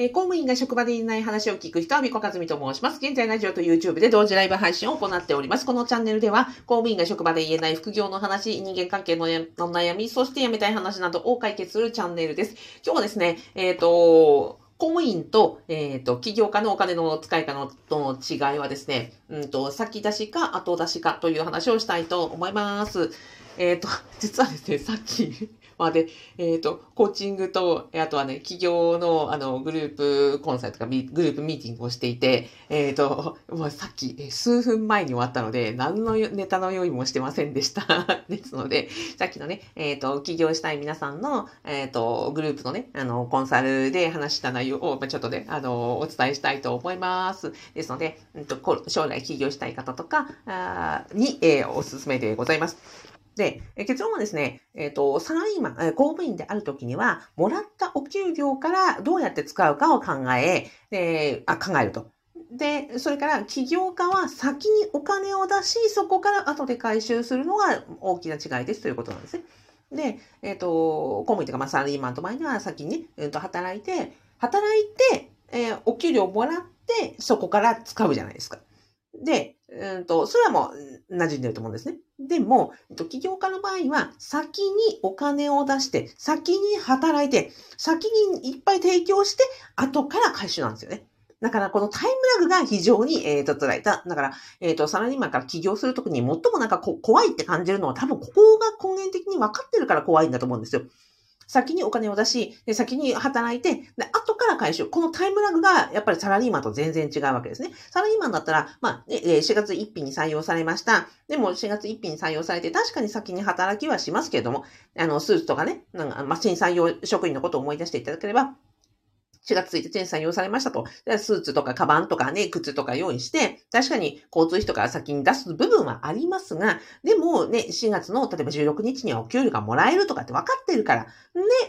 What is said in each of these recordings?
えー、公務員が職場でいない話を聞く人は、みこかずみと申します。現在、ラジオと YouTube で同時ライブ配信を行っております。このチャンネルでは、公務員が職場で言えない副業の話、人間関係の悩み、そして辞めたい話などを解決するチャンネルです。今日はですね、えっ、ー、と、公務員と、えっ、ー、と、起業家のお金の使い方のの違いはですね、うんと、先出しか後出しかという話をしたいと思います。えっ、ー、と、実はですね、さっきまあで、えっ、ー、と、コーチングと、あとはね、企業の、あの、グループコンサルとか、グループミーティングをしていて、えっ、ー、と、まあ、さっき、数分前に終わったので、何のネタの用意もしてませんでした。ですので、さっきのね、えっ、ー、と、起業したい皆さんの、えっ、と、グループのね、あの、コンサルで話した内容を、ま、ちょっとね、あの、お伝えしたいと思います。ですので、うんと、将来起業したい方とか、あに、え、おすすめでございます。で、え結論はですね、えっ、ー、と、サラリーマン、え公務員であるときには、もらったお給料からどうやって使うかを考え、で、あ、考えると。で、それから起業家は先にお金を出し、そこから後で回収するのが大きな違いですということなんですね。で、えっ、ー、と、公務員というか、まあ、サラリーマンと前には先に、えー、と働いて、働いて、えー、お給料をもらって、そこから使うじゃないですか。で、うんと、それはもう馴染んでると思うんですね。でも、起業家の場合は、先にお金を出して、先に働いて、先にいっぱい提供して、後から回収なんですよね。だから、このタイムラグが非常に、えっ、ー、と、辛い。だから、えっ、ー、と、サラリーマンから起業するときに最もなんかこ怖いって感じるのは多分ここが根源的に分かってるから怖いんだと思うんですよ。先にお金を出し、で先に働いて、で、後から回収。このタイムラグが、やっぱりサラリーマンと全然違うわけですね。サラリーマンだったら、まあ、4月1日に採用されました。でも、4月1日に採用されて、確かに先に働きはしますけれども、あの、スーツとかね、なんか、まあ、新採用職員のことを思い出していただければ、4月1日に採用されましたと。スーツとかカバンとかね、靴とか用意して、確かに交通費とか先に出す部分はありますが、でもね、4月の例えば16日にはお給料がもらえるとかって分かってるから、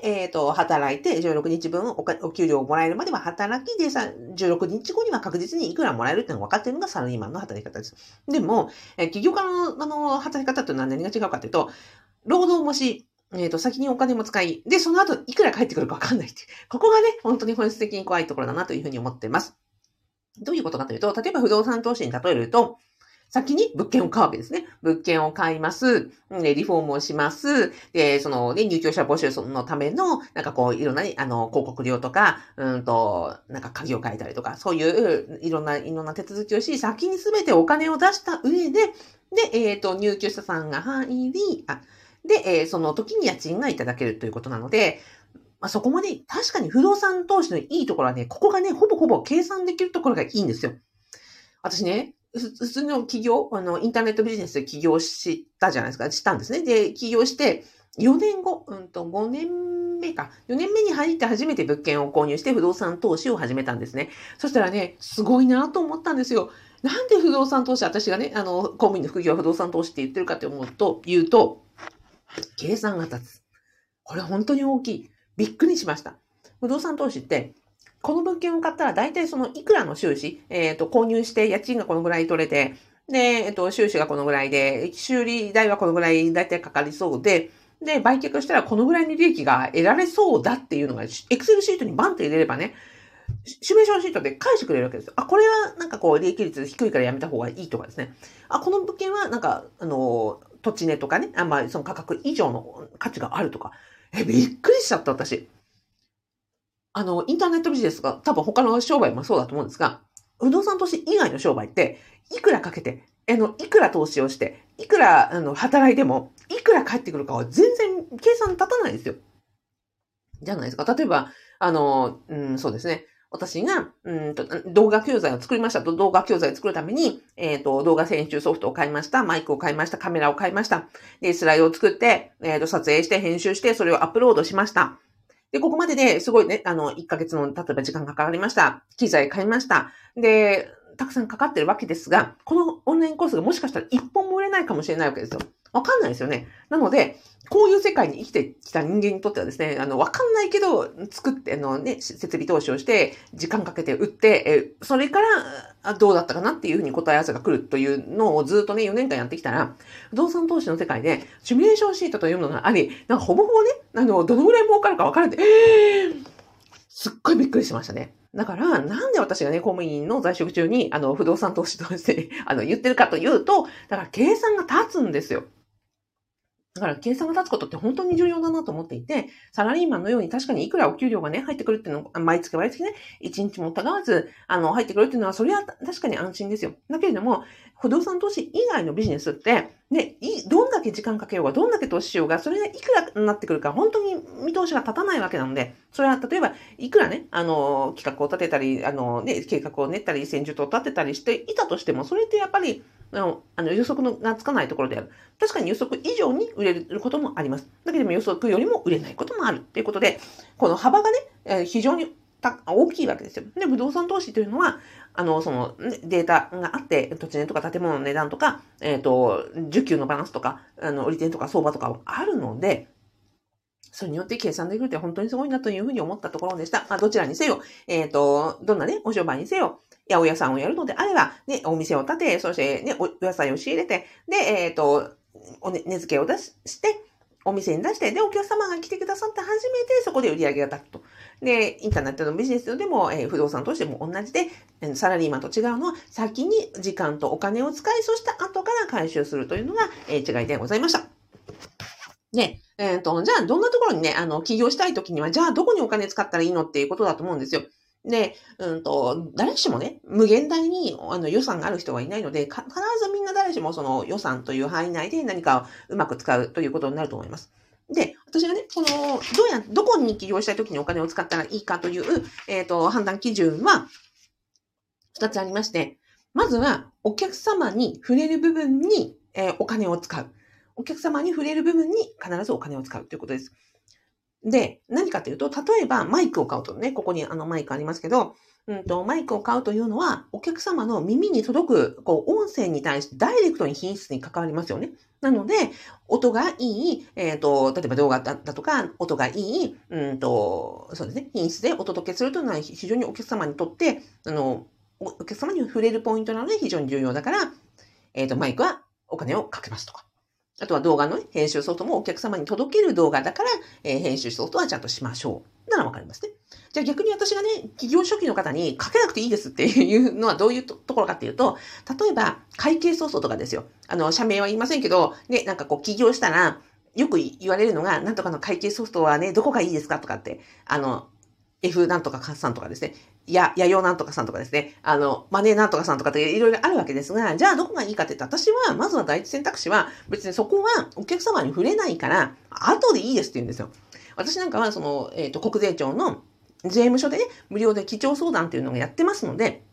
で、えっ、ー、と、働いて16日分お給料をもらえるまでは働きでさ、16日後には確実にいくらもらえるっていうのが分かってるのがサラリーマンの働き方です。でも、えー、企業家のあの働き方っていうのは何が違うかというと、労働もし、えっ、ー、と、先にお金も使い、で、その後、いくら返ってくるかわかんないって。ここがね、本当に本質的に怖いところだなというふうに思っています。どういうことかというと、例えば不動産投資に例えると、先に物件を買うわけですね。物件を買います。で、リフォームをします。で、そのね、入居者募集のための、なんかこう、いろんな、ね、あの、広告料とか、うんと、なんか鍵を変えたりとか、そういう、いろんな、いろんな手続きをし、先にすべてお金を出した上で、で、えっ、ー、と、入居者さんが入り、あ、で、えー、その時に家賃がいただけるということなので、まあ、そこもね、確かに不動産投資のいいところはね、ここがね、ほぼほぼ計算できるところがいいんですよ。私ね、普通の企業、あの、インターネットビジネスで起業したじゃないですか、したんですね。で、起業して、4年後、うんと、5年目か。4年目に入って初めて物件を購入して不動産投資を始めたんですね。そしたらね、すごいなと思ったんですよ。なんで不動産投資、私がね、あの、公務員の副業は不動産投資って言ってるかって思うと、言うと、計算が立つ。これ本当に大きい。びっくりしました。不動産投資って、この物件を買ったら大体そのいくらの収支、えっ、ー、と、購入して家賃がこのぐらい取れて、で、えっ、ー、と、収支がこのぐらいで、修理代はこのぐらい大体かかりそうで、で、売却したらこのぐらいの利益が得られそうだっていうのが、エクセルシートにバンって入れればね、シミュレーションシートで返してくれるわけですよ。あ、これはなんかこう利益率低いからやめた方がいいとかですね。あ、この物件はなんか、あの、土地値とかね、あまあ、その価格以上の価値があるとか。え、びっくりしちゃった、私。あの、インターネットビジネスが多分他の商売もそうだと思うんですが、不動産投資以外の商売って、いくらかけて、あの、いくら投資をして、いくら、あの、働いても、いくら返ってくるかは全然計算立たないですよ。じゃないですか。例えば、あの、うん、そうですね。私が、うんと、動画教材を作りましたと、動画教材を作るために、えっ、ー、と、動画編集ソフトを買いました、マイクを買いました、カメラを買いました。で、スライドを作って、えっ、ー、と、撮影して、編集して、それをアップロードしました。で、ここまでですごいね、あの、1ヶ月の、例えば時間がかかりました。機材買いました。で、たくさんかかってるわけですが、このオンラインコースがもしかしたら1本も売れないかもしれないわけですよ。わかんないですよね。なので、こういう世界に生きてきた人間にとってはですね、あの、わかんないけど、作って、あのね、設備投資をして、時間かけて売って、え、それから、どうだったかなっていうふうに答え合わせが来るというのをずっとね、4年間やってきたら、不動産投資の世界で、シミュレーションシートというものがあり、なんかほぼほぼね、あの、どのぐらい儲かるかわからない。えーすっごいびっくりしましたね。だから、なんで私がね、公務員の在職中に、あの、不動産投資としてあの、言ってるかというと、だから計算が立つんですよ。だから計算が立つことって本当に重要だなと思っていて、サラリーマンのように確かにいくらお給料がね、入ってくるっていうの毎月毎月ね、1日もたがわず、あの、入ってくるっていうのは、それは確かに安心ですよ。だけれども、不動産投資以外のビジネスって、ね、どんだけ時間かけようが、どんだけ投資しようが、それがいくらになってくるか、本当に見通しが立たないわけなので、それは例えば、いくらね、あの、企画を立てたり、あの、ね、計画を練ったり、戦術を立てたりしていたとしても、それってやっぱり、あの、あの予測のがつかないところである。確かに予測以上に売れることもあります。だけども予測よりも売れないこともあるっていうことで、この幅がね、え非常にた大きいわけですよ。で、不動産投資というのは、あの、その、データがあって、土地値とか建物の値段とか、えっ、ー、と、需給のバランスとか、あの、売り手とか相場とかあるので、それによって計算できるって本当にすごいなというふうに思ったところでした。まあ、どちらにせよ、えっ、ー、と、どんなね、お商売にせよ、八百屋さんをやるのであれば、ね、お店を建て、そしてね、お野菜を仕入れて、で、えっ、ー、と、おね、値付けを出しして、お店に出して、で、お客様が来てくださって初めてそこで売り上げが立つと。で、インターネットのビジネスでも、えー、不動産としても同じで、サラリーマンと違うのは、先に時間とお金を使い、そして後から回収するというのが、えー、違いでございました。ね、えっ、ー、と、じゃあ、どんなところにね、あの、起業したいときには、じゃあ、どこにお金使ったらいいのっていうことだと思うんですよ。で、うんと、誰しもね、無限大にあの予算がある人はいないので、必ずみんな誰しもその予算という範囲内で何かをうまく使うということになると思います。で、私がね、この、どうや、どこに起業したいときにお金を使ったらいいかという、えっ、ー、と、判断基準は、二つありまして、まずは、お客様に触れる部分に、えー、お金を使う。お客様に触れる部分に必ずお金を使うということです。で、何かというと、例えばマイクを買うとね、ここにあのマイクありますけど、うんと、マイクを買うというのは、お客様の耳に届く、こう、音声に対してダイレクトに品質に関わりますよね。なので、音がいい、えっ、ー、と、例えば動画だとか、音がいい、うんと、そうですね、品質でお届けするというのは非常にお客様にとって、あの、お客様に触れるポイントなので非常に重要だから、えっ、ー、と、マイクはお金をかけますとか。あとは動画の、編集ソフトもお客様に届ける動画だから、えー、編集ソフトはちゃんとしましょう。ならわかりますね。じゃあ逆に私がね、企業初期の方に書けなくていいですっていうのはどういうところかっていうと、例えば会計ソフトとかですよ。あの、社名は言いませんけど、ね、なんかこう起業したら、よく言われるのが、なんとかの会計ソフトはね、どこがいいですかとかって、あの、F なんとかさんとかですね。や、やよなんとかさんとかですね。あの、マネーなんとかさんとかっていろいろあるわけですが、じゃあどこがいいかって言ったら、私は、まずは第一選択肢は、別にそこはお客様に触れないから、後でいいですって言うんですよ。私なんかは、その、えっ、ー、と、国税庁の税務署でね、無料で基調相談っていうのをやってますので、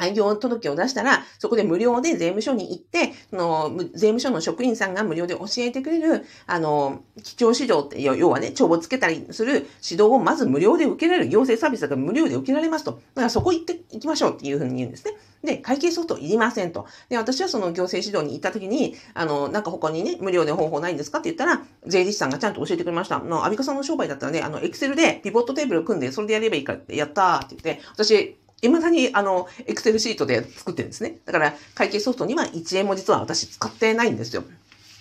開業届を出したら、そこで無料で税務署に行って、その、税務署の職員さんが無料で教えてくれる、あの、基調指導って、要はね、帳簿つけたりする指導をまず無料で受けられる、行政サービスが無料で受けられますと。だからそこ行って行きましょうっていうふうに言うんですね。で、会計ソフトいりませんと。で、私はその行政指導に行った時に、あの、なんか他にね、無料で方法ないんですかって言ったら、税理士さんがちゃんと教えてくれました。あの、アビカさんの商売だったらね、あの、エクセルでピボットテーブルを組んで、それでやればいいからって、やったーって言って、私、未だに、あの、エクセルシートで作ってるんですね。だから、会計ソフトには1円も実は私使ってないんですよ。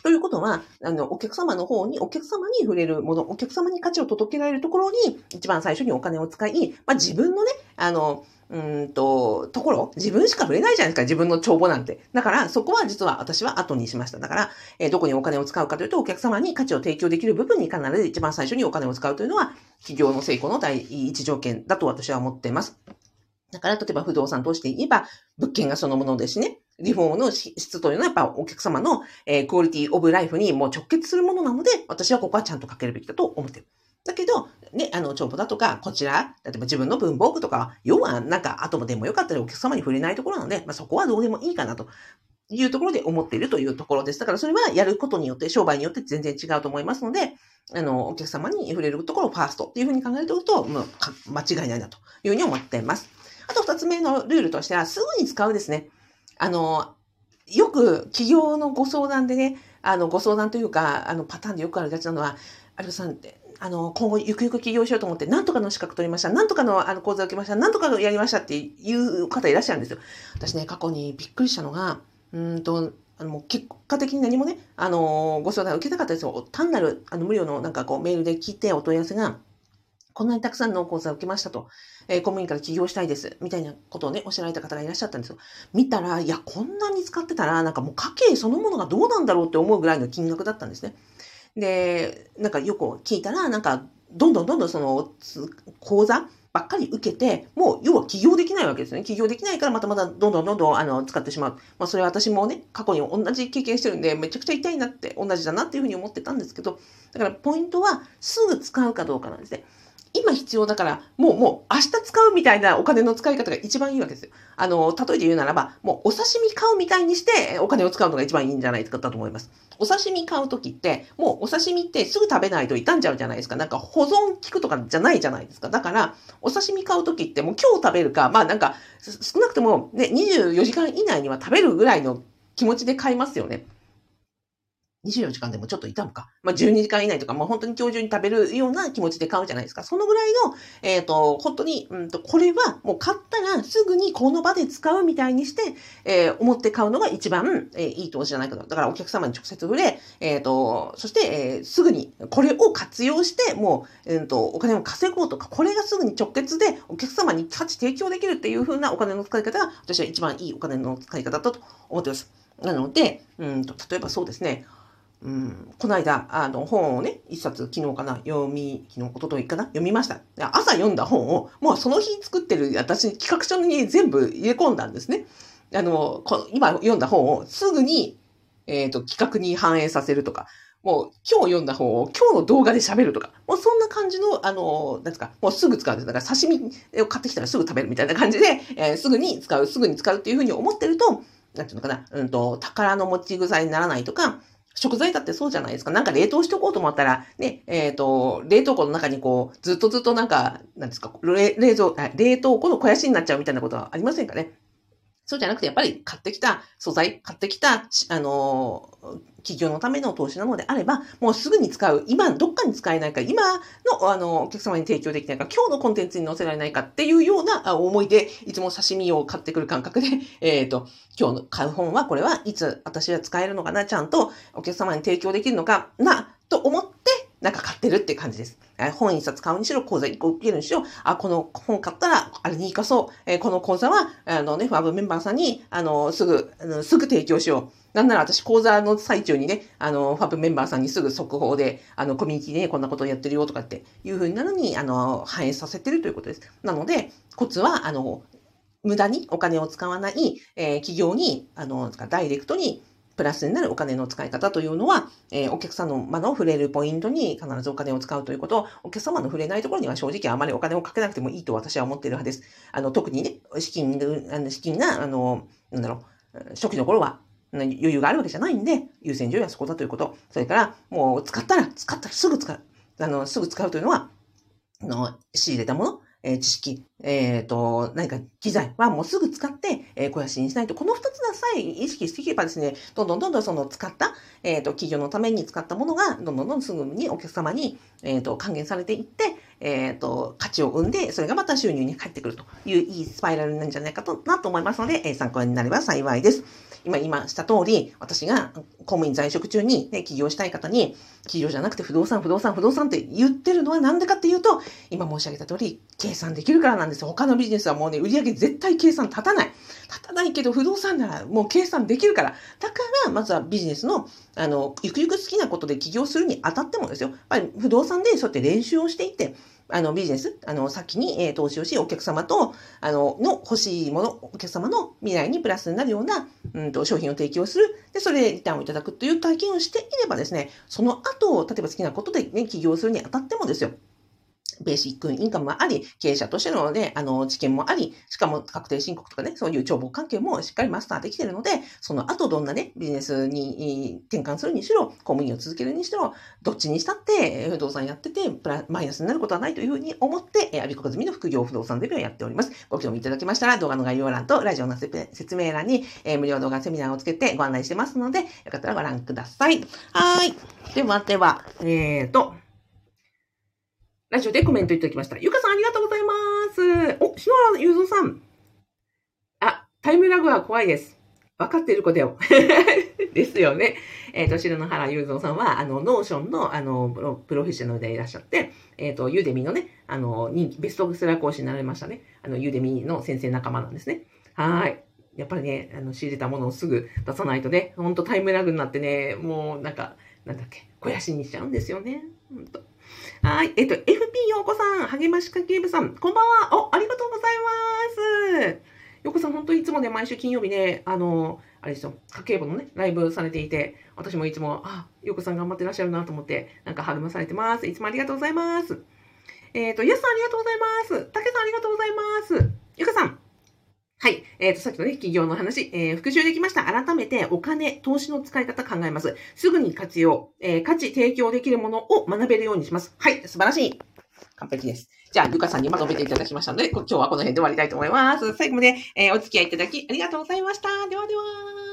ということは、あの、お客様の方に、お客様に触れるもの、お客様に価値を届けられるところに、一番最初にお金を使い、まあ、自分のね、あの、うんと、ところ、自分しか触れないじゃないですか、自分の帳簿なんて。だから、そこは実は私は後にしました。だから、えー、どこにお金を使うかというと、お客様に価値を提供できる部分に必ず一番最初にお金を使うというのは、企業の成功の第一条件だと私は思っています。だから、例えば不動産として言えば、物件がそのものですね。リフォームの質というのはやっぱお客様の、えー、クオリティオブライフにもう直結するものなので、私はここはちゃんと書けるべきだと思ってる。だけど、ね、あの、帳簿だとか、こちら、例えば自分の文房具とか、要はなんか後でもよかったらお客様に触れないところなので、まあ、そこはどうでもいいかなと。いうところで思っているというところです。だからそれはやることによって、商売によって全然違うと思いますので、あの、お客様に触れるところをファーストっていうふうに考えておると、もう間違いないなというふうに思っています。あと二つ目のルールとしては、すぐに使うですね。あの、よく企業のご相談でね、あの、ご相談というか、あの、パターンでよくあるやつなのは、有吉さんって、あの、今後ゆくゆく起業しようと思って、なんとかの資格取りました、なんとかのあの講座を受けました、なんとかやりましたっていう方いらっしゃるんですよ。私ね、過去にびっくりしたのが、うんと、あの、結果的に何もね、あの、ご相談を受けなかったですよ。単なる、あの、無料のなんかこうメールで聞いてお問い合わせが、こんなにたくさんの講座を受けましたと、えー、公務員から起業したいです、みたいなことをね、おっしゃられた方がいらっしゃったんですよ。見たら、いや、こんなに使ってたら、なんかもう家計そのものがどうなんだろうって思うぐらいの金額だったんですね。で、なんかよく聞いたら、なんか、どんどんどんどんその、講座ばっかり受けて、もう要は起業できないわけですね。起業できないからまたまたどんどんどんどんあの使ってしまう。まあそれは私もね、過去に同じ経験してるんで、めちゃくちゃ痛いなって、同じだなっていうふうに思ってたんですけど、だからポイントはすぐ使うかどうかなんですね。今必要だから、もう、もう、明日使うみたいなお金の使い方が一番いいわけですよ。あの、例えて言うならば、もうお刺身買うみたいにしてお金を使うのが一番いいんじゃないかと思います。お刺身買うときって、もうお刺身ってすぐ食べないと傷んじゃうじゃないですか。なんか保存効くとかじゃないじゃないですか。だから、お刺身買うときってもう今日食べるか、まあなんか、少なくともね、24時間以内には食べるぐらいの気持ちで買いますよね。24時間でもちょっと痛むか。まあ、12時間以内とか、まあ、本当に今日中に食べるような気持ちで買うじゃないですか。そのぐらいの、えっ、ー、と、本当に、うんと、これはもう買ったらすぐにこの場で使うみたいにして、えー、思って買うのが一番、えー、いい投資じゃないかと。だからお客様に直接触れ、えっ、ー、と、そして、えー、すぐにこれを活用して、もう、えっ、ー、と、お金を稼ごうとか、これがすぐに直結でお客様に価値提供できるっていう風なお金の使い方が、私は一番いいお金の使い方だと思ってます。なので、うんと、例えばそうですね、うん、この間、あの、本をね、一冊昨日かな、読み、昨日、一昨日かな、読みました。朝読んだ本を、もうその日作ってる私、企画書に全部入れ込んだんですね。あの、今読んだ本をすぐに、えっ、ー、と、企画に反映させるとか、もう今日読んだ本を今日の動画で喋るとか、もうそんな感じの、あの、なんですか、もうすぐ使うんです。だから刺身を買ってきたらすぐ食べるみたいな感じで、えー、すぐに使う、すぐに使うっていうふうに思ってると、なんていうのかな、うんと、宝の持ち腐にならないとか、食材だってそうじゃないですか。なんか冷凍しとこうと思ったら、ね、えっ、ー、と、冷凍庫の中にこう、ずっとずっとなんか、なんですか、冷冷蔵、冷凍庫の肥やしになっちゃうみたいなことはありませんかね。そうじゃなくて、やっぱり買ってきた素材、買ってきた、あの企業のための投資なのであれば、もうすぐに使う、今どっかに使えないか、今のあのお客様に提供できないか、今日のコンテンツに載せられないかっていうような思いで、いつも刺身を買ってくる感覚で、えっ、ー、と、今日の買う本はこれはいつ私は使えるのかな、ちゃんとお客様に提供できるのかな、と思って、ってるって感じです。本一冊買うにしろ、講座1個受けるにしろ、あ、この本買ったら、あれに活かそう。えー、この講座は、あのね、ファブメンバーさんに、あの、すぐ、あのすぐ提供しよう。なんなら私講座の最中にね、あの、ファブメンバーさんにすぐ速報で、あの、コミュニティで、こんなことをやってるよとかっていうふうになるに、あの、反映させてるということです。なので、コツは、あの、無駄にお金を使わない、えー、企業に、あの、ダイレクトに、プラスになるお金の使い方というのは、えー、お客様の触れるポイントに必ずお金を使うということを、お客様の触れないところには正直あまりお金をかけなくてもいいと私は思っている派です。あの、特にね、資金、あの資金が、あの、なんだろう、初期の頃は余裕があるわけじゃないんで、優先順位はそこだということ。それから、もう使ったら、使ったらすぐ使う。あの、すぐ使うというのは、の、仕入れたもの、えー、知識、えっ、ー、と、何か機材はもうすぐ使って、えー、肥やしにしないと、この二つがさえ意識していけばですね、どんどんどんどんその使った、えっ、ー、と、企業のために使ったものが、どんどんどんすぐにお客様に、えっ、と、還元されていって、えっ、と、価値を生んで、それがまた収入に返ってくるといういいスパイラルなんじゃないかと、なと思いますので、え参考になれば幸いです。今、今した通り、私が公務員在職中に、ね、起業したい方に、企業じゃなくて不動産、不動産、不動産って言ってるのはなんでかっていうと、今申し上げた通り、計算できるからなんですよ。他のビジネスはもうね、売り上げ絶対計算立たない。立たないけど、不動産ならもう計算できるから。だから、まずはビジネスの、あの、ゆくゆく好きなことで起業するにあたってもですよ。やっぱり不動産でそうやって練習をしていって、あの、ビジネス、あの、先に、えー、投資をし、お客様と、あの、の欲しいもの、お客様の未来にプラスになるような、うんと、商品を提供する。で、それでリターンをいただくという体験をしていればですね、その後、例えば好きなことでね、起業するにあたってもですよ、ベーシックインカムもあり、経営者としてのね、あの、知見もあり、しかも確定申告とかね、そういう帳簿関係もしっかりマスターできているので、その後どんなね、ビジネスに転換するにしろ、公務員を続けるにしろ、どっちにしたって、不動産やってて、プラマイナスになることはないというふうに思って、えアビコカズミの副業不動産デビューをやっております。ご興味いただきましたら、動画の概要欄とラジオの説明欄に、え無料動画セミナーをつけてご案内してますので、よかったらご覧ください。はい。ではでは、えーと、ラジオでコメントいただきました。ゆかさんありがとうございます。お、篠原ゆうぞさん。あ、タイムラグは怖いです。分かっている子だよ。ですよね。えっ、ー、と、白野原雄三さんは、あの、 Notion の、あの、プロフェッショナルでいらっしゃって、えっ、ー、と、 Udemy のね、あの、人気、ベストセラー講師になられましたね。あの、 Udemy の先生仲間なんですね。はい。やっぱりね、あの、仕入れたものをすぐ出さないとね、ほんとタイムラグになってね、もうなんか、なんだっけ、肥やしにしちゃうんですよね。ほんと。はい。えっと、FP ようこさん、励まし家系部さん、こんばんは。お、ありがとうございます。ようこさん、本当いつもね、毎週金曜日ね、あの、あれですよ、家計簿のね、ライブされていて、私もいつも、あ、ようこさん頑張ってらっしゃるなと思って、なんか励まされてます。いつもありがとうございます。えっ、ー、と、やすさんありがとうございます。たけさんありがとうございます。ゆかさん、はい。えっ、ー、と、さっきのね、企業の話、えー、復習できました。改めて、お金、投資の使い方考えます。すぐに活用、えー、価値提供できるものを学べるようにします。はい。素晴らしい。完璧です。じゃあ、ゆかさんにまとめていただきましたので、今日はこの辺で終わりたいと思います。最後まで、えー、お付き合いいただきありがとうございました。ではでは。